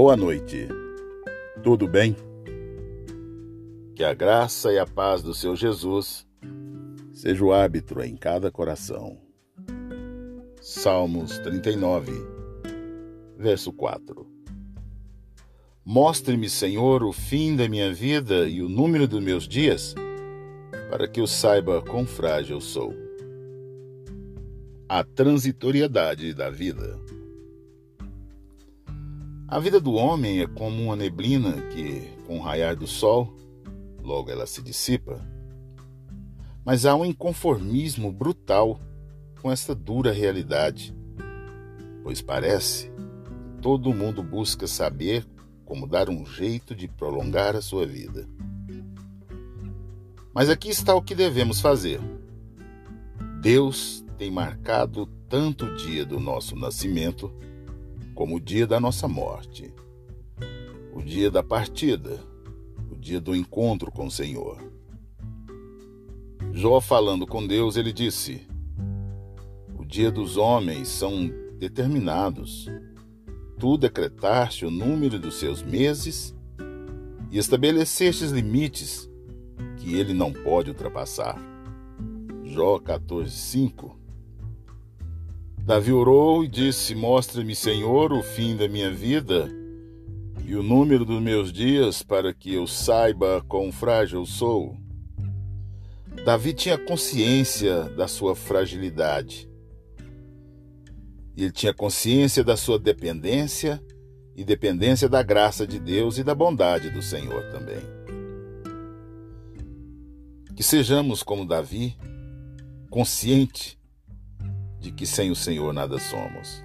Boa noite. Tudo bem? Que a graça e a paz do seu Jesus seja o árbitro em cada coração. Salmos 39, verso 4. Mostre-me, Senhor, o fim da minha vida e o número dos meus dias, para que eu saiba quão frágil sou. A transitoriedade da vida. A vida do homem é como uma neblina que, com o raiar do sol, logo ela se dissipa. Mas há um inconformismo brutal com esta dura realidade, pois parece que todo mundo busca saber como dar um jeito de prolongar a sua vida. Mas aqui está o que devemos fazer. Deus tem marcado tanto o dia do nosso nascimento como o dia da nossa morte, o dia da partida, o dia do encontro com o Senhor. Jó, falando com Deus, ele disse: O dia dos homens são determinados. Tu decretaste o número dos seus meses e estabeleceste limites que ele não pode ultrapassar. Jó 14, 5 Davi orou e disse: Mostra-me, Senhor, o fim da minha vida e o número dos meus dias, para que eu saiba quão frágil sou. Davi tinha consciência da sua fragilidade. Ele tinha consciência da sua dependência e dependência da graça de Deus e da bondade do Senhor também. Que sejamos como Davi, consciente de que sem o Senhor nada somos.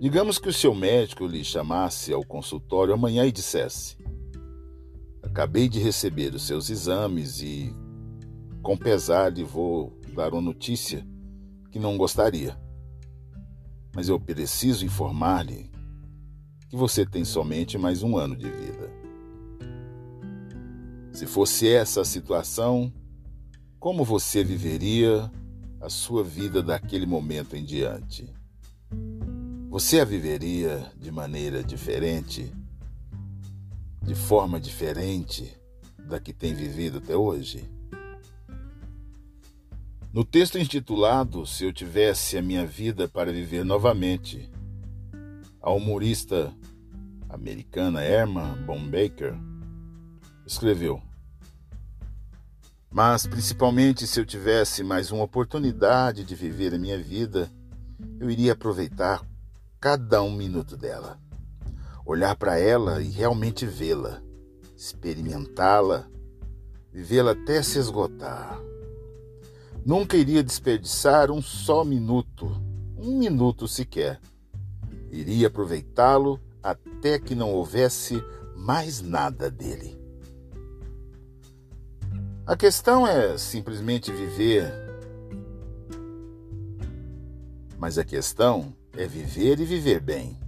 Digamos que o seu médico lhe chamasse ao consultório amanhã e dissesse: Acabei de receber os seus exames e, com pesar, lhe vou dar uma notícia que não gostaria. Mas eu preciso informar-lhe que você tem somente mais um ano de vida. Se fosse essa a situação, como você viveria a sua vida daquele momento em diante? Você a viveria de maneira diferente, de forma diferente da que tem vivido até hoje? No texto intitulado Se eu tivesse a minha vida para viver novamente, a humorista americana Emma Baker escreveu: mas, principalmente, se eu tivesse mais uma oportunidade de viver a minha vida, eu iria aproveitar cada um minuto dela. Olhar para ela e realmente vê-la, experimentá-la, vivê-la até se esgotar. Nunca iria desperdiçar um só minuto, um minuto sequer. Iria aproveitá-lo até que não houvesse mais nada dele. A questão é simplesmente viver. Mas a questão é viver e viver bem.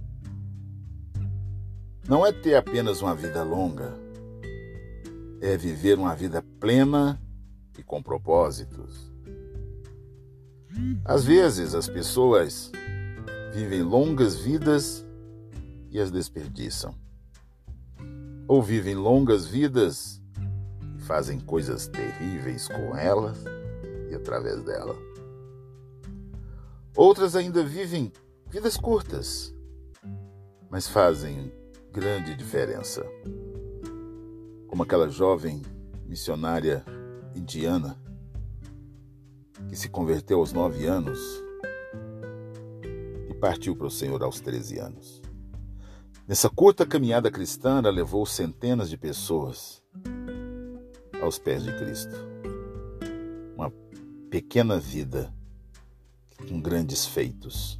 Não é ter apenas uma vida longa, é viver uma vida plena e com propósitos. Às vezes as pessoas vivem longas vidas e as desperdiçam. Ou vivem longas vidas fazem coisas terríveis com elas e através dela. Outras ainda vivem vidas curtas, mas fazem grande diferença. Como aquela jovem missionária indiana que se converteu aos nove anos e partiu para o Senhor aos treze anos. Nessa curta caminhada cristã, ela levou centenas de pessoas aos pés de Cristo. Uma pequena vida com grandes feitos.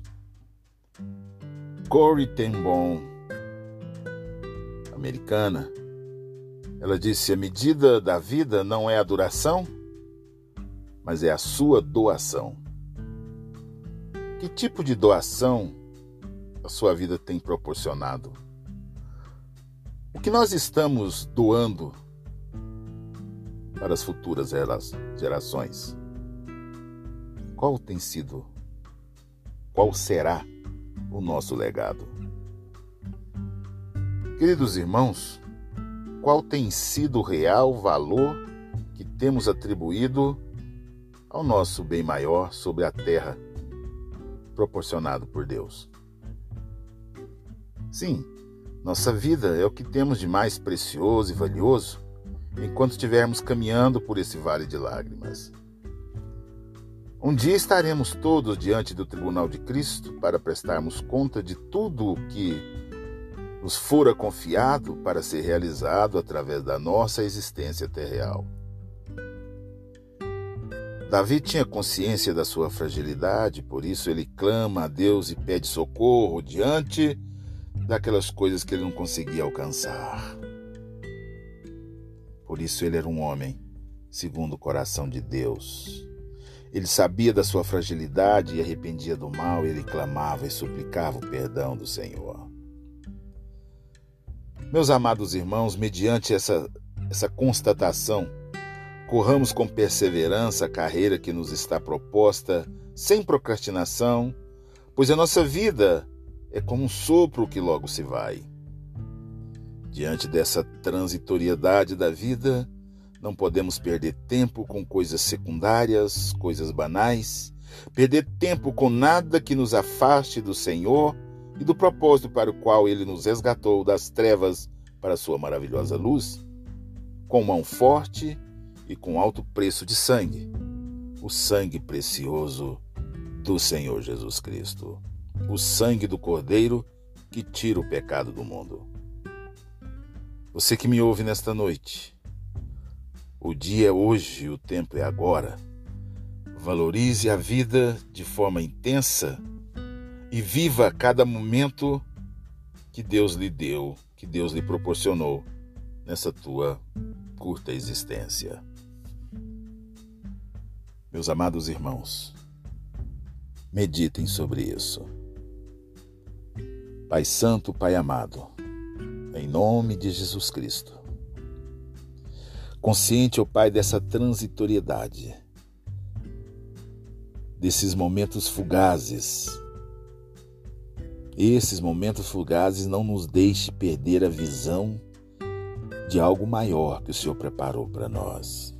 Corey Ten Boom, americana, ela disse: a medida da vida não é a duração, mas é a sua doação. Que tipo de doação a sua vida tem proporcionado? O que nós estamos doando para as futuras gerações. Qual tem sido, qual será o nosso legado? Queridos irmãos, qual tem sido o real valor que temos atribuído ao nosso bem maior sobre a terra, proporcionado por Deus? Sim, nossa vida é o que temos de mais precioso e valioso enquanto estivermos caminhando por esse vale de lágrimas. Um dia estaremos todos diante do tribunal de Cristo para prestarmos conta de tudo o que nos fora confiado para ser realizado através da nossa existência terreal. Davi tinha consciência da sua fragilidade, por isso ele clama a Deus e pede socorro diante daquelas coisas que ele não conseguia alcançar. Por isso ele era um homem segundo o coração de Deus. Ele sabia da sua fragilidade e arrependia do mal, ele clamava e suplicava o perdão do Senhor. Meus amados irmãos, mediante essa, essa constatação, corramos com perseverança a carreira que nos está proposta, sem procrastinação, pois a nossa vida é como um sopro que logo se vai. Diante dessa transitoriedade da vida, não podemos perder tempo com coisas secundárias, coisas banais, perder tempo com nada que nos afaste do Senhor e do propósito para o qual ele nos resgatou das trevas para a sua maravilhosa luz, com mão forte e com alto preço de sangue, o sangue precioso do Senhor Jesus Cristo, o sangue do Cordeiro que tira o pecado do mundo. Você que me ouve nesta noite, o dia é hoje, o tempo é agora. Valorize a vida de forma intensa e viva cada momento que Deus lhe deu, que Deus lhe proporcionou nessa tua curta existência. Meus amados irmãos, meditem sobre isso. Pai Santo, Pai amado, em nome de Jesus Cristo. Consciente, ó oh Pai, dessa transitoriedade, desses momentos fugazes. Esses momentos fugazes não nos deixe perder a visão de algo maior que o Senhor preparou para nós.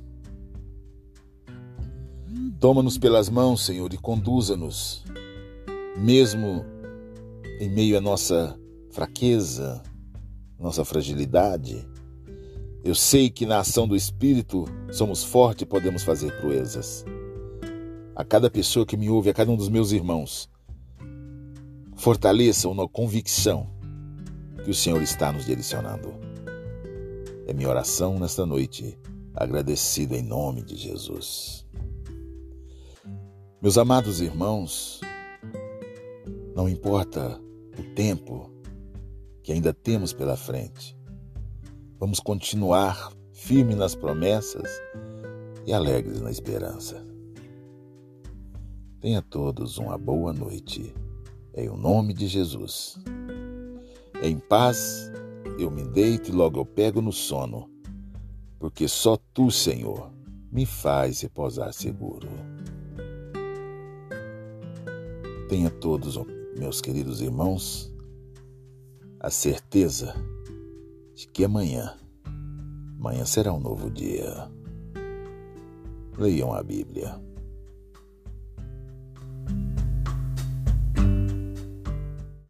Toma-nos pelas mãos, Senhor, e conduza-nos, mesmo em meio à nossa fraqueza, nossa fragilidade. Eu sei que na ação do Espírito somos fortes e podemos fazer proezas. A cada pessoa que me ouve, a cada um dos meus irmãos, fortaleçam na convicção que o Senhor está nos direcionando. É minha oração nesta noite, agradecida em nome de Jesus. Meus amados irmãos, não importa o tempo, que ainda temos pela frente. Vamos continuar firmes nas promessas e alegres na esperança. Tenha todos uma boa noite, em o nome de Jesus. Em paz eu me deito e logo eu pego no sono, porque só tu, Senhor, me faz repousar seguro. Tenha todos, meus queridos irmãos, a certeza de que amanhã, amanhã será um novo dia. Leiam a Bíblia.